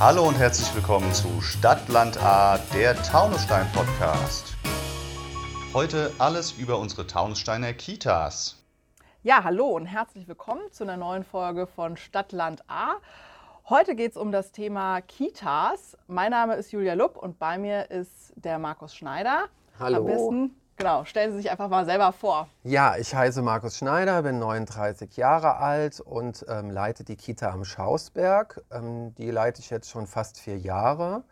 Hallo und herzlich willkommen zu Stadtland A, der Taunusstein Podcast. Heute alles über unsere Taunussteiner Kitas. Ja, hallo und herzlich willkommen zu einer neuen Folge von Stadtland A. Heute geht es um das Thema Kitas. Mein Name ist Julia Lupp und bei mir ist der Markus Schneider. Hallo. Am besten, genau, stellen Sie sich einfach mal selber vor. Ja, ich heiße Markus Schneider, bin 39 Jahre alt und ähm, leite die Kita am Schausberg. Ähm, die leite ich jetzt schon fast vier Jahre.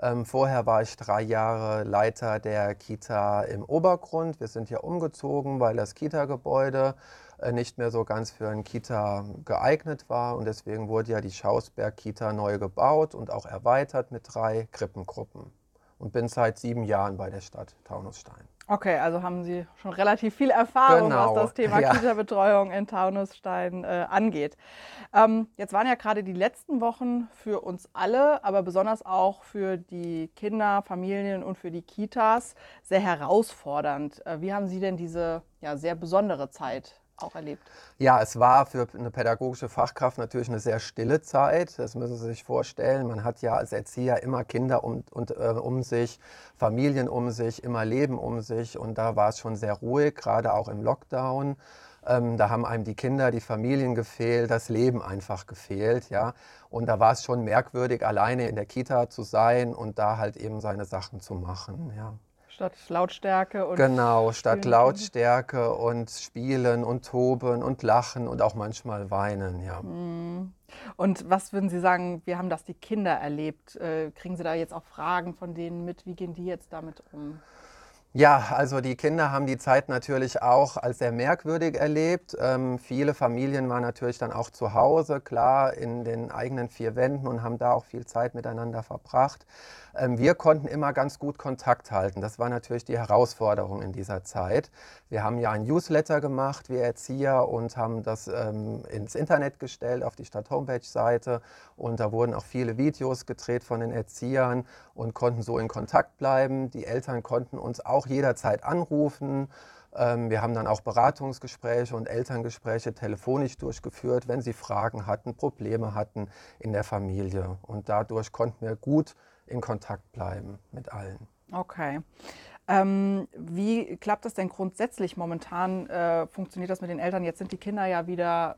Ähm, vorher war ich drei Jahre Leiter der Kita im Obergrund. Wir sind ja umgezogen, weil das Kita-Gebäude äh, nicht mehr so ganz für ein Kita geeignet war. Und deswegen wurde ja die Schausberg-Kita neu gebaut und auch erweitert mit drei Krippengruppen. Und bin seit sieben Jahren bei der Stadt Taunusstein. Okay, also haben Sie schon relativ viel Erfahrung, Genau, was das Thema ja. Kita-Betreuung in Taunusstein äh, angeht. Ähm, jetzt waren ja gerade die letzten Wochen für uns alle, aber besonders auch für die Kinder, Familien und für die Kitas sehr herausfordernd. Äh, wie haben Sie denn diese ja, sehr besondere Zeit auch erlebt? Ja, es war für eine pädagogische Fachkraft natürlich eine sehr stille Zeit. Das müssen Sie sich vorstellen. Man hat ja als Erzieher immer Kinder um, und, äh, um sich, Familien um sich, immer Leben um sich. Und da war es schon sehr ruhig, gerade auch im Lockdown. Ähm, da haben einem die Kinder, die Familien gefehlt, das Leben einfach gefehlt. Ja? Und da war es schon merkwürdig, alleine in der Kita zu sein und da halt eben seine Sachen zu machen. Ja. Statt Lautstärke und Genau, statt Spielen. Lautstärke und Spielen und Toben und Lachen und auch manchmal Weinen, ja. Mhm. Und was würden Sie sagen, wie haben das die Kinder erlebt? Äh, kriegen Sie da jetzt auch Fragen von denen mit? Wie gehen die jetzt damit um? Ja, also die Kinder haben die Zeit natürlich auch als sehr merkwürdig erlebt. Ähm, viele Familien waren natürlich dann auch zu Hause, klar, in den eigenen vier Wänden und haben da auch viel Zeit miteinander verbracht. Ähm, wir konnten immer ganz gut Kontakt halten. Das war natürlich die Herausforderung in dieser Zeit. Wir haben ja ein Newsletter gemacht, wir Erzieher, und haben das ähm, ins Internet gestellt, auf die Stadt-Homepage-Seite. Und da wurden auch viele Videos gedreht von den Erziehern und konnten so in Kontakt bleiben. Die Eltern konnten uns auch jederzeit anrufen. Ähm, Wir haben dann auch Beratungsgespräche und Elterngespräche telefonisch durchgeführt, wenn sie Fragen hatten, Probleme hatten in der Familie. Und dadurch konnten wir gut in Kontakt bleiben mit allen. Okay. Ähm, wie klappt das denn grundsätzlich momentan? Äh, funktioniert das mit den Eltern? Jetzt sind die Kinder ja wieder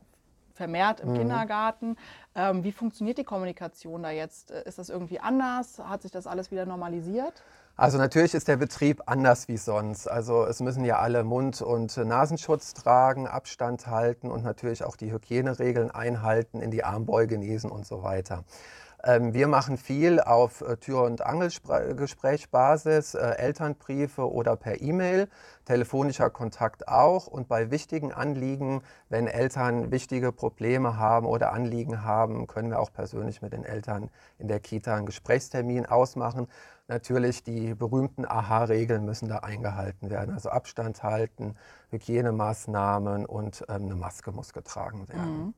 vermehrt im Kindergarten. Ähm, wie funktioniert die Kommunikation da jetzt? Äh, Ist das irgendwie anders? Hat sich das alles wieder normalisiert? Also natürlich ist der Betrieb anders wie sonst. Also es müssen ja alle Mund- und Nasenschutz tragen, Abstand halten und natürlich auch die Hygieneregeln einhalten, in die Armbeuge niesen und so weiter. Ähm, wir machen viel auf äh, Tür- und Angelgesprächsbasis, äh, Elternbriefe oder per E-Mail, telefonischer Kontakt auch und bei wichtigen Anliegen, wenn Eltern wichtige Probleme haben oder Anliegen haben, können wir auch persönlich mit den Eltern in der Kita einen Gesprächstermin ausmachen. Natürlich die berühmten AHA-Regeln müssen da eingehalten werden, also Abstand halten, Hygienemaßnahmen und ähm, eine Maske muss getragen werden.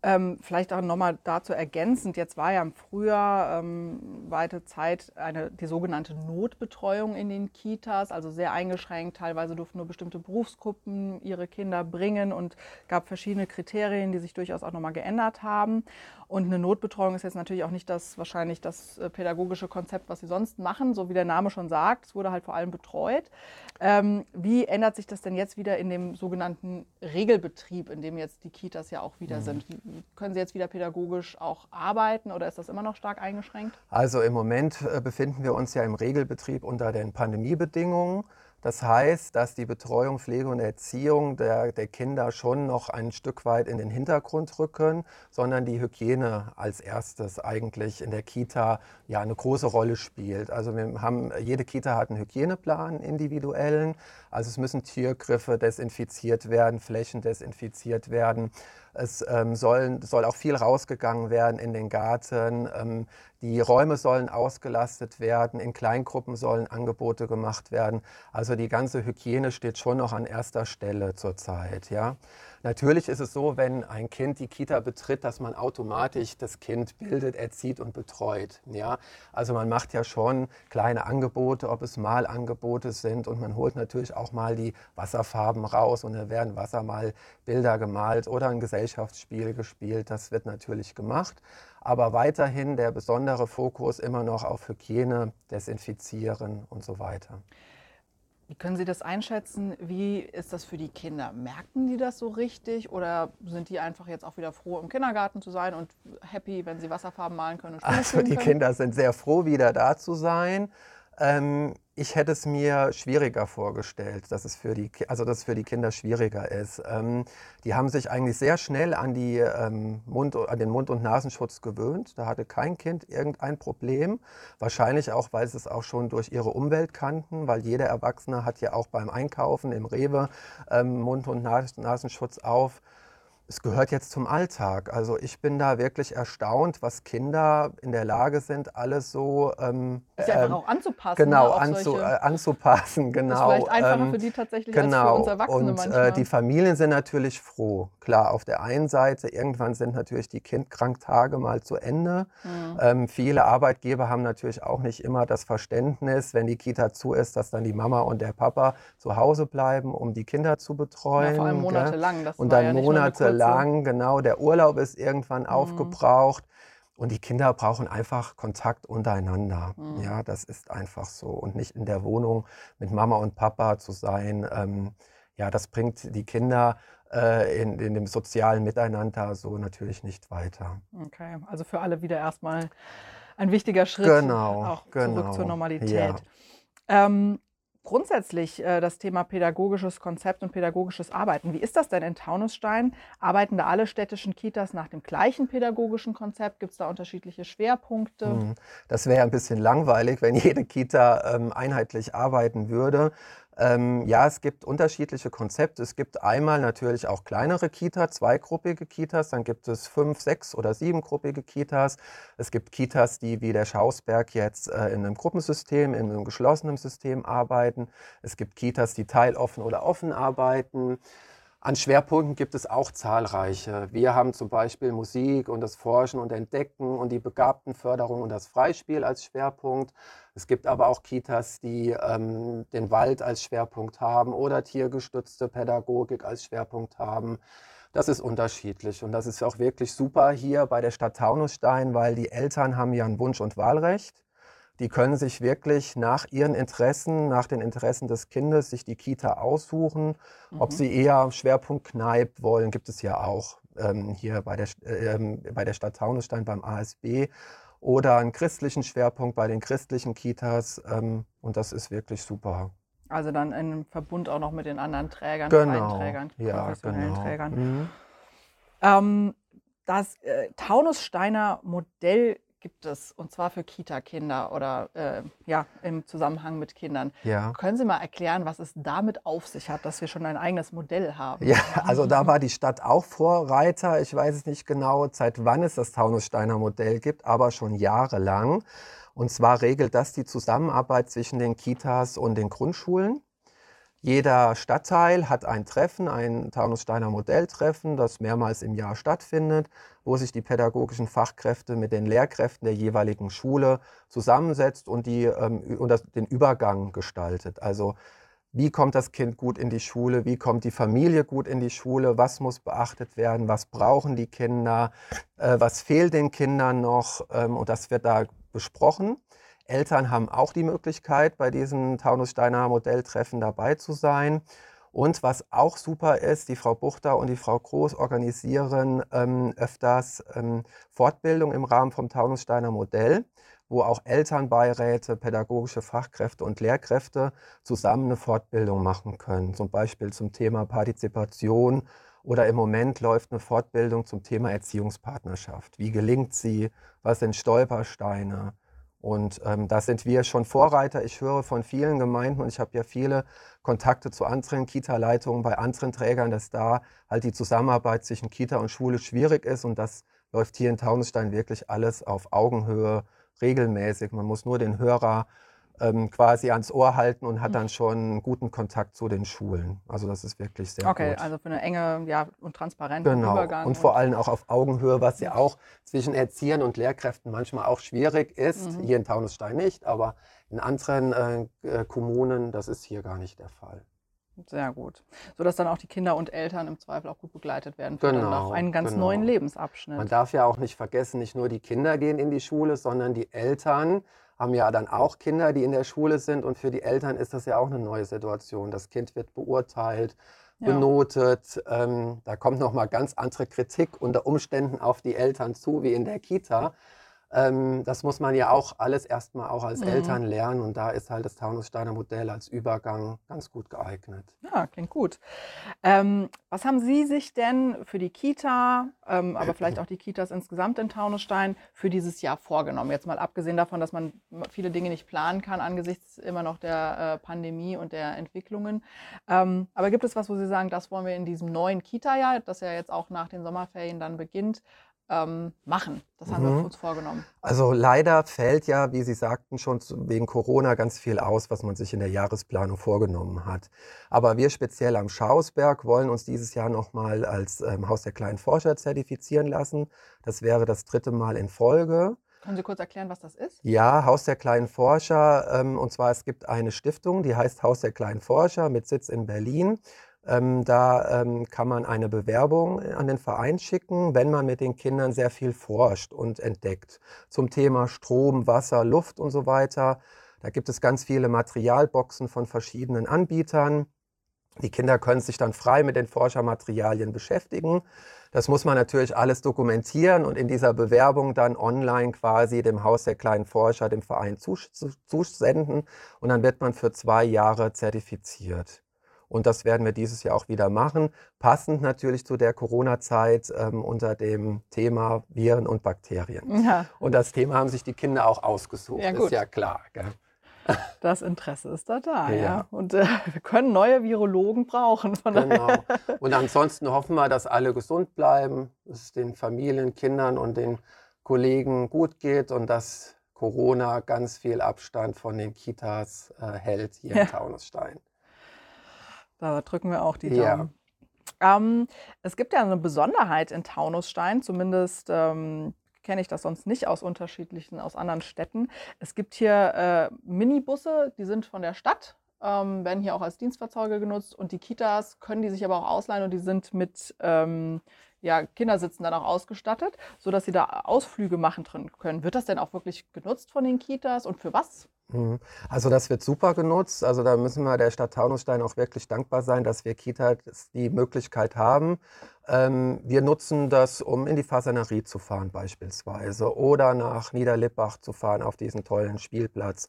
Ähm, vielleicht auch nochmal dazu ergänzend, jetzt war ja im Frühjahr ähm, weite Zeit eine, die sogenannte Notbetreuung in den Kitas, also sehr eingeschränkt. Teilweise durften nur bestimmte Berufsgruppen ihre Kinder bringen und gab verschiedene Kriterien, die sich durchaus auch nochmal geändert haben. Und eine Notbetreuung ist jetzt natürlich auch nicht das wahrscheinlich das äh, pädagogische Konzept, was sie sonst machen, so wie der Name schon sagt. Es wurde halt vor allem betreut. Ähm, wie ändert sich das denn jetzt wieder in dem sogenannten Regelbetrieb, in dem jetzt die Kitas ja auch wieder sind? Können Sie jetzt wieder pädagogisch auch arbeiten oder ist das immer noch stark eingeschränkt? Also im Moment äh, befinden wir uns ja im Regelbetrieb unter den Pandemiebedingungen. Das heißt, dass die Betreuung, Pflege und Erziehung der, der Kinder schon noch ein Stück weit in den Hintergrund rücken, sondern die Hygiene als erstes eigentlich in der Kita ja eine große Rolle spielt. Also wir haben, jede Kita hat einen Hygieneplan, individuellen. Also es müssen Tiergriffe desinfiziert werden, Flächen desinfiziert werden. Es ähm, sollen, soll auch viel rausgegangen werden in den Garten. Ähm, die Räume sollen ausgelastet werden. In Kleingruppen sollen Angebote gemacht werden. Also die ganze Hygiene steht schon noch an erster Stelle zurzeit. Ja? Natürlich ist es so, wenn ein Kind die Kita betritt, dass man automatisch das Kind bildet, erzieht und betreut. Ja? Also man macht ja schon kleine Angebote, ob es Malangebote sind und man holt natürlich auch mal die Wasserfarben raus und da werden Wassermalbilder gemalt oder ein Gesellschaftsspiel gespielt. Das wird natürlich gemacht. Aber weiterhin der besondere Fokus immer noch auf Hygiene, Desinfizieren und so weiter. Wie können Sie das einschätzen? Wie ist das für die Kinder? Merken die das so richtig oder sind die einfach jetzt auch wieder froh, im Kindergarten zu sein und happy, wenn sie Wasserfarben malen können? Und also die können? Kinder sind sehr froh, wieder da zu sein. Ähm, ich hätte es mir schwieriger vorgestellt, dass es für die, also dass für die Kinder schwieriger ist. Ähm, die haben sich eigentlich sehr schnell an, die, ähm, Mund, an den Mund- und Nasenschutz gewöhnt. Da hatte kein Kind irgendein Problem. Wahrscheinlich auch, weil sie es auch schon durch ihre Umwelt kannten, weil jeder Erwachsene hat ja auch beim Einkaufen im Rewe ähm, Mund- und Nasenschutz auf es gehört jetzt zum Alltag. Also ich bin da wirklich erstaunt, was Kinder in der Lage sind, alles so ähm, ist ja ähm, auch anzupassen. Genau, ne, anzu, äh, anzupassen. Genau. Das ist vielleicht einfacher ähm, für die tatsächlich genau. als für genau. uns Erwachsene Und manchmal. Äh, die Familien sind natürlich froh. Klar, auf der einen Seite, irgendwann sind natürlich die Kindkranktage mal zu Ende. Mhm. Ähm, viele Arbeitgeber haben natürlich auch nicht immer das Verständnis, wenn die Kita zu ist, dass dann die Mama und der Papa zu Hause bleiben, um die Kinder zu betreuen. Ja, vor allem monatelang. Das und dann ja monatelang, genau. Der Urlaub ist irgendwann mhm. aufgebraucht. Und die Kinder brauchen einfach Kontakt untereinander. Mhm. Ja, das ist einfach so. Und nicht in der Wohnung mit Mama und Papa zu sein. Ähm, ja, das bringt die Kinder äh, in, in dem sozialen Miteinander so natürlich nicht weiter. Okay, also für alle wieder erstmal ein wichtiger Schritt genau, auch genau, zurück zur Normalität. Ja. Ähm, grundsätzlich äh, das Thema pädagogisches Konzept und pädagogisches Arbeiten. Wie ist das denn in Taunusstein? Arbeiten da alle städtischen Kitas nach dem gleichen pädagogischen Konzept? Gibt es da unterschiedliche Schwerpunkte? Hm, das wäre ein bisschen langweilig, wenn jede Kita ähm, einheitlich arbeiten würde. Ähm, ja, es gibt unterschiedliche Konzepte. Es gibt einmal natürlich auch kleinere Kitas, zweigruppige Kitas, dann gibt es fünf, sechs oder siebengruppige Kitas. Es gibt Kitas, die wie der Schausberg jetzt äh, in einem Gruppensystem, in einem geschlossenen System arbeiten. Es gibt Kitas, die teiloffen oder offen arbeiten. An Schwerpunkten gibt es auch zahlreiche. Wir haben zum Beispiel Musik und das Forschen und Entdecken und die Begabtenförderung und das Freispiel als Schwerpunkt. Es gibt aber auch Kitas, die ähm, den Wald als Schwerpunkt haben oder tiergestützte Pädagogik als Schwerpunkt haben. Das ist unterschiedlich und das ist auch wirklich super hier bei der Stadt Taunusstein, weil die Eltern haben ja ein Wunsch- und Wahlrecht. Die können sich wirklich nach ihren Interessen, nach den Interessen des Kindes, sich die Kita aussuchen. Mhm. Ob sie eher Schwerpunkt Kneipp wollen, gibt es ja auch ähm, hier bei der, äh, bei der Stadt Taunusstein beim ASB. Oder einen christlichen Schwerpunkt bei den christlichen Kitas. Ähm, und das ist wirklich super. Also dann in Verbund auch noch mit den anderen Trägern, genau. Trägern, ja, professionellen genau. Trägern. Mhm. Ähm, das äh, Taunussteiner Modell gibt es, und zwar für Kita-Kinder oder äh, ja, im Zusammenhang mit Kindern. Ja. Können Sie mal erklären, was es damit auf sich hat, dass wir schon ein eigenes Modell haben? Ja, also da war die Stadt auch Vorreiter. Ich weiß es nicht genau, seit wann es das Taunussteiner Modell gibt, aber schon jahrelang. Und zwar regelt das die Zusammenarbeit zwischen den Kitas und den Grundschulen. Jeder Stadtteil hat ein Treffen, ein Taunussteiner Modelltreffen, das mehrmals im Jahr stattfindet, wo sich die pädagogischen Fachkräfte mit den Lehrkräften der jeweiligen Schule zusammensetzt und, die, ähm, und das, den Übergang gestaltet. Also wie kommt das Kind gut in die Schule, wie kommt die Familie gut in die Schule, was muss beachtet werden, was brauchen die Kinder, äh, was fehlt den Kindern noch? Ähm, und das wird da besprochen. Eltern haben auch die Möglichkeit, bei diesem Taunussteiner Modelltreffen dabei zu sein. Und was auch super ist, die Frau Buchter und die Frau Groß organisieren ähm, öfters ähm, Fortbildung im Rahmen vom Taunussteiner Modell, wo auch Elternbeiräte, pädagogische Fachkräfte und Lehrkräfte zusammen eine Fortbildung machen können. Zum Beispiel zum Thema Partizipation oder im Moment läuft eine Fortbildung zum Thema Erziehungspartnerschaft. Wie gelingt sie? Was sind Stolpersteine? Und ähm, da sind wir schon Vorreiter. Ich höre von vielen Gemeinden und ich habe ja viele Kontakte zu anderen Kita-Leitungen bei anderen Trägern, dass da halt die Zusammenarbeit zwischen Kita und Schule schwierig ist. Und das läuft hier in Taunusstein wirklich alles auf Augenhöhe regelmäßig. Man muss nur den Hörer ähm, quasi ans Ohr halten und hat dann schon guten Kontakt zu den Schulen. Also das ist wirklich sehr okay, gut. Okay, also für eine enge ja, und transparente genau. Übergang. Und vor allem auch auf Augenhöhe, was ja auch zwischen Erziehern und Lehrkräften manchmal auch schwierig ist. Mhm. Hier in Taunusstein nicht, aber in anderen äh, äh, Kommunen, das ist hier gar nicht der Fall. Sehr gut. Sodass dann auch die Kinder und Eltern im Zweifel auch gut begleitet werden für genau, einen ganz genau. neuen Lebensabschnitt. Man darf ja auch nicht vergessen, nicht nur die Kinder gehen in die Schule, sondern die Eltern haben ja dann auch Kinder, die in der Schule sind. Und für die Eltern ist das ja auch eine neue Situation. Das Kind wird beurteilt, ja. benotet. Ähm, da kommt nochmal ganz andere Kritik unter Umständen auf die Eltern zu, wie in der Kita. Ähm, das muss man ja auch alles erstmal auch als mhm. Eltern lernen und da ist halt das Taunussteiner Modell als Übergang ganz gut geeignet. Ja, klingt gut. Ähm, was haben Sie sich denn für die Kita, ähm, aber vielleicht auch die Kitas insgesamt in Taunusstein für dieses Jahr vorgenommen? Jetzt mal abgesehen davon, dass man viele Dinge nicht planen kann angesichts immer noch der äh, Pandemie und der Entwicklungen. Ähm, aber gibt es was, wo Sie sagen, das wollen wir in diesem neuen Kita-Jahr, das ja jetzt auch nach den Sommerferien dann beginnt, ähm, machen. Das haben mhm. wir uns vorgenommen. Also leider fällt ja, wie Sie sagten, schon wegen Corona ganz viel aus, was man sich in der Jahresplanung vorgenommen hat. Aber wir speziell am Schausberg wollen uns dieses Jahr nochmal als ähm, Haus der kleinen Forscher zertifizieren lassen. Das wäre das dritte Mal in Folge. Können Sie kurz erklären, was das ist? Ja, Haus der kleinen Forscher. Ähm, und zwar, es gibt eine Stiftung, die heißt Haus der kleinen Forscher mit Sitz in Berlin. Ähm, da ähm, kann man eine Bewerbung an den Verein schicken, wenn man mit den Kindern sehr viel forscht und entdeckt. Zum Thema Strom, Wasser, Luft und so weiter. Da gibt es ganz viele Materialboxen von verschiedenen Anbietern. Die Kinder können sich dann frei mit den Forschermaterialien beschäftigen. Das muss man natürlich alles dokumentieren und in dieser Bewerbung dann online quasi dem Haus der kleinen Forscher, dem Verein zusenden. Und dann wird man für zwei Jahre zertifiziert. Und das werden wir dieses Jahr auch wieder machen. Passend natürlich zu der Corona-Zeit ähm, unter dem Thema Viren und Bakterien. Ja. Und das Thema haben sich die Kinder auch ausgesucht, ja, ist ja klar. Gell? Das Interesse ist da da, ja. ja. Und äh, wir können neue Virologen brauchen. genau. Und ansonsten hoffen wir, dass alle gesund bleiben, dass es den Familien, Kindern und den Kollegen gut geht und dass Corona ganz viel Abstand von den Kitas äh, hält hier ja. in Taunusstein. Da drücken wir auch die Daumen. Ja. Ähm, es gibt ja eine Besonderheit in Taunusstein, zumindest ähm, kenne ich das sonst nicht aus unterschiedlichen, aus anderen Städten. Es gibt hier äh, Minibusse, die sind von der Stadt, ähm, werden hier auch als Dienstfahrzeuge genutzt und die Kitas können die sich aber auch ausleihen und die sind mit ähm, ja, Kindersitzen dann auch ausgestattet, sodass sie da Ausflüge machen können. Wird das denn auch wirklich genutzt von den Kitas und für was? Mhm. Also das wird super genutzt. Also da müssen wir der Stadt Taunusstein auch wirklich dankbar sein, dass wir Kitas die Möglichkeit haben. Ähm, wir nutzen das, um in die Fasanerie zu fahren beispielsweise oder nach Niederlippach zu fahren auf diesen tollen Spielplatz.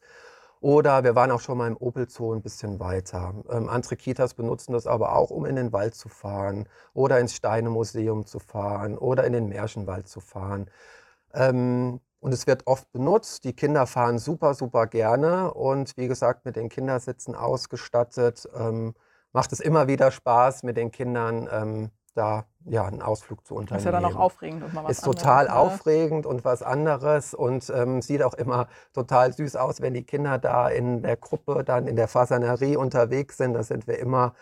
Oder wir waren auch schon mal im Opel Zoo ein bisschen weiter. Ähm, andere Kitas benutzen das aber auch, um in den Wald zu fahren oder ins Steinemuseum zu fahren oder in den Märchenwald zu fahren. Ähm, und es wird oft benutzt. Die Kinder fahren super, super gerne. Und wie gesagt, mit den Kindersitzen ausgestattet, ähm, macht es immer wieder Spaß, mit den Kindern ähm, da ja, einen Ausflug zu unternehmen. Ist ja dann auch aufregend. Und mal was ist total ne? aufregend und was anderes und ähm, sieht auch immer total süß aus, wenn die Kinder da in der Gruppe dann in der Fasanerie unterwegs sind. Da sind wir immer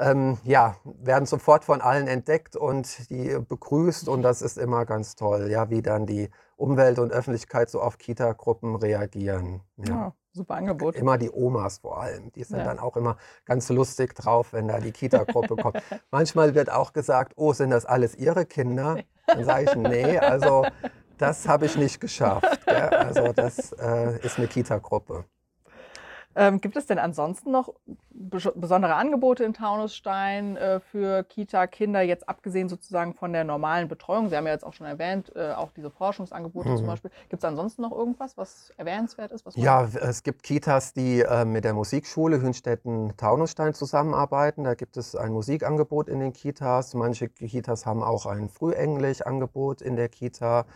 ähm, ja, werden sofort von allen entdeckt und die begrüßt und das ist immer ganz toll, ja, wie dann die Umwelt und Öffentlichkeit so auf Kita-Gruppen reagieren. Ja. ja. Super Angebot. Immer die Omas vor allem, die sind ja. dann auch immer ganz lustig drauf, wenn da die Kita-Gruppe kommt. Manchmal wird auch gesagt, oh, sind das alles Ihre Kinder? Dann sage ich, nee, also das habe ich nicht geschafft. Gell? Also das äh, ist eine Kita-Gruppe. Ähm, gibt es denn ansonsten noch besondere Angebote in Taunusstein äh, für Kita-Kinder, jetzt abgesehen sozusagen von der normalen Betreuung? Sie haben ja jetzt auch schon erwähnt, äh, auch diese Forschungsangebote mhm. zum Beispiel. Gibt es ansonsten noch irgendwas, was erwähnenswert ist? ja, es gibt Kitas, die äh, mit der Musikschule Hünstetten-Taunusstein zusammenarbeiten. Da gibt es ein Musikangebot in den Kitas. Manche Kitas haben auch ein Frühenglisch-Angebot in der Kita.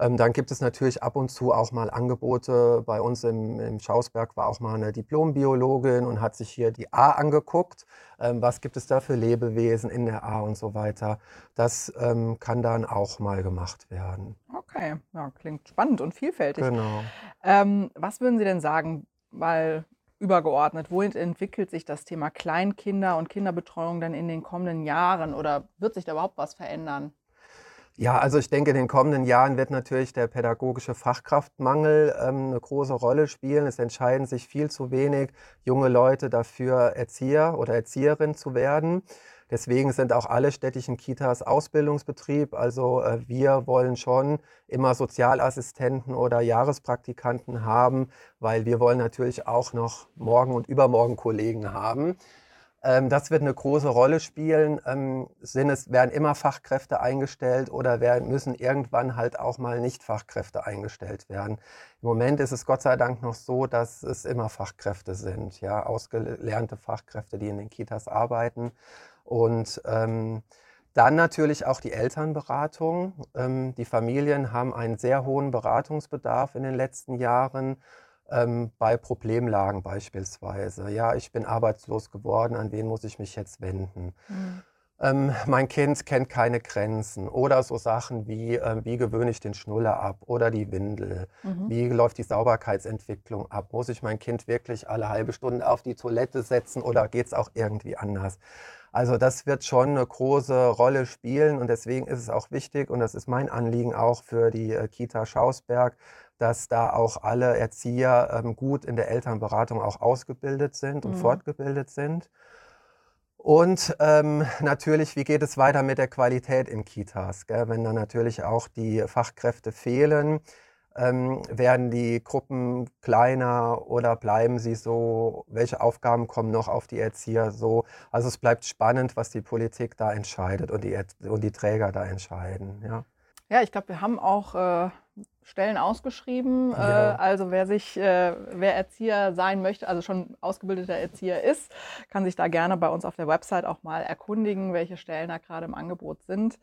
Ähm, dann gibt es natürlich ab und zu auch mal Angebote. Bei uns im, im Schausberg war auch mal eine Diplombiologin und hat sich hier die A angeguckt. Ähm, was gibt es da für Lebewesen in der A und so weiter. Das ähm, kann dann auch mal gemacht werden. Okay, ja, klingt spannend und vielfältig. Genau. Ähm, was würden Sie denn sagen? mal übergeordnet, wohin entwickelt sich das Thema Kleinkinder und Kinderbetreuung dann in den kommenden Jahren oder wird sich da überhaupt was verändern? Ja, also ich denke, in den kommenden Jahren wird natürlich der pädagogische Fachkraftmangel ähm, eine große Rolle spielen. Es entscheiden sich viel zu wenig junge Leute dafür, Erzieher oder Erzieherin zu werden. Deswegen sind auch alle städtischen Kitas Ausbildungsbetrieb. Also äh, wir wollen schon immer Sozialassistenten oder Jahrespraktikanten haben, weil wir wollen natürlich auch noch morgen und übermorgen Kollegen haben. Ähm, das wird eine große Rolle spielen. Ähm, sind es, werden immer Fachkräfte eingestellt oder werden, müssen irgendwann halt auch mal Nicht-Fachkräfte eingestellt werden. Im Moment ist es Gott sei Dank noch so, dass es immer Fachkräfte sind, ja, ausgelernte Fachkräfte, die in den Kitas arbeiten. Und ähm, dann natürlich auch die Elternberatung. Ähm, die Familien haben einen sehr hohen Beratungsbedarf in den letzten Jahren ähm, bei Problemlagen beispielsweise. Ja, ich bin arbeitslos geworden, an wen muss ich mich jetzt wenden? Mhm. Ähm, mein Kind kennt keine Grenzen oder so Sachen wie, äh, wie gewöhne ich den Schnuller ab oder die Windel, mhm. wie läuft die Sauberkeitsentwicklung ab, muss ich mein Kind wirklich alle halbe Stunde auf die Toilette setzen oder geht es auch irgendwie anders? Also das wird schon eine große Rolle spielen und deswegen ist es auch wichtig und das ist mein Anliegen auch für die äh, Kita Schausberg, dass da auch alle Erzieher ähm, gut in der Elternberatung auch ausgebildet sind und mhm. fortgebildet sind. Und ähm, natürlich, wie geht es weiter mit der Qualität in Kitas? Gell? Wenn dann natürlich auch die Fachkräfte fehlen, ähm, werden die Gruppen kleiner oder bleiben sie so? Welche Aufgaben kommen noch auf die Erzieher so? Also es bleibt spannend, was die Politik da entscheidet und die, und die Träger da entscheiden. Ja, ja ich glaube, wir haben auch äh, Stellen ausgeschrieben. Ja. Äh, also wer sich, äh, wer Erzieher sein möchte, also schon ausgebildeter Erzieher ist, kann sich da gerne bei uns auf der Website auch mal erkundigen, welche Stellen da gerade im Angebot sind.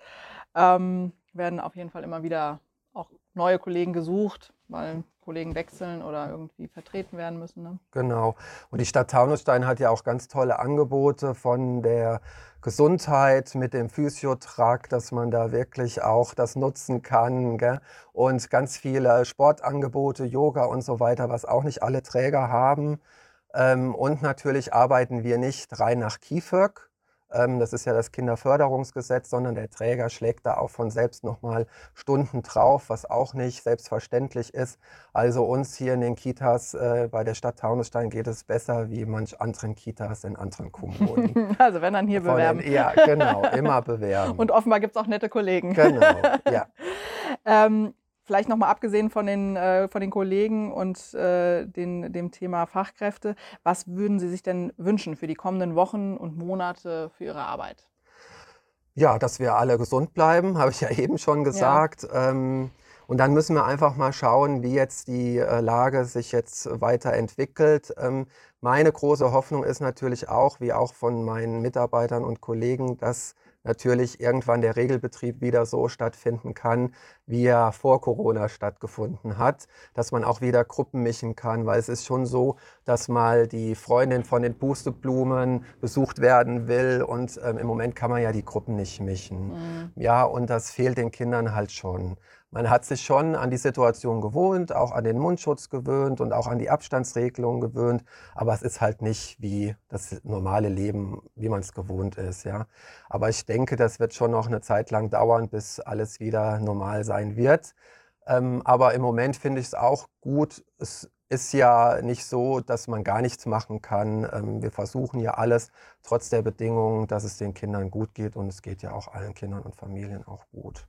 Ähm, werden auf jeden Fall immer wieder auch neue Kollegen gesucht, weil Kollegen wechseln oder irgendwie vertreten werden müssen. Ne? Genau. Und die Stadt Taunusstein hat ja auch ganz tolle Angebote von der Gesundheit mit dem Physiotrakt, dass man da wirklich auch das nutzen kann. Gell? Und ganz viele Sportangebote, Yoga und so weiter, was auch nicht alle Träger haben. Ähm, und natürlich arbeiten wir nicht rein nach KIföG, das ist ja das Kinderförderungsgesetz, sondern der Träger schlägt da auch von selbst nochmal Stunden drauf, was auch nicht selbstverständlich ist. Also uns hier in den Kitas äh, bei der Stadt Taunusstein geht es besser wie manch anderen Kitas in anderen Kommunen. Also wenn dann hier von bewerben. Den, ja, genau, immer bewerben. Und offenbar gibt es auch nette Kollegen. Genau, ja. ähm, Vielleicht nochmal abgesehen von den, äh, von den Kollegen und äh, den, dem Thema Fachkräfte, was würden Sie sich denn wünschen für die kommenden Wochen und Monate für Ihre Arbeit? Ja, dass wir alle gesund bleiben, habe ich ja eben schon gesagt. Ja. Ähm, und dann müssen wir einfach mal schauen, wie jetzt die äh, Lage sich jetzt weiterentwickelt. Ähm, meine große Hoffnung ist natürlich auch, wie auch von meinen Mitarbeitern und Kollegen, dass natürlich irgendwann der Regelbetrieb wieder so stattfinden kann, wie er vor Corona stattgefunden hat, dass man auch wieder Gruppen mischen kann, weil es ist schon so, dass mal die Freundin von den Pusteblumen besucht werden will und ähm, im Moment kann man ja die Gruppen nicht mischen. Mhm. Ja, und das fehlt den Kindern halt schon. Man hat sich schon an die Situation gewöhnt, auch an den Mundschutz gewöhnt und auch an die Abstandsregelungen gewöhnt, aber es ist halt nicht wie das normale Leben, wie man es gewohnt ist, ja. Aber ich denke, das wird schon noch eine Zeit lang dauern, bis alles wieder normal sein wird. Ähm, aber im Moment finde ich es auch gut. Es ist ja nicht so, dass man gar nichts machen kann. Ähm, wir versuchen ja alles, trotz der Bedingungen, dass es den Kindern gut geht und es geht ja auch allen Kindern und Familien auch gut.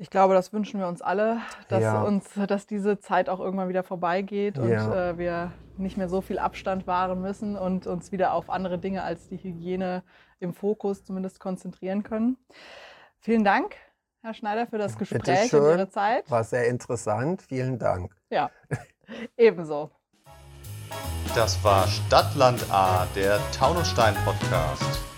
Ich glaube, das wünschen wir uns alle, dass, ja. uns, dass diese Zeit auch irgendwann wieder vorbeigeht und ja. äh, wir nicht mehr so viel Abstand wahren müssen und uns wieder auf andere Dinge als die Hygiene im Fokus zumindest konzentrieren können. Vielen Dank, Herr Schneider, für das Gespräch und Ihre Zeit. War sehr interessant. Vielen Dank. Ja, ebenso. Das war Stadtland A, der Taunusstein-Podcast.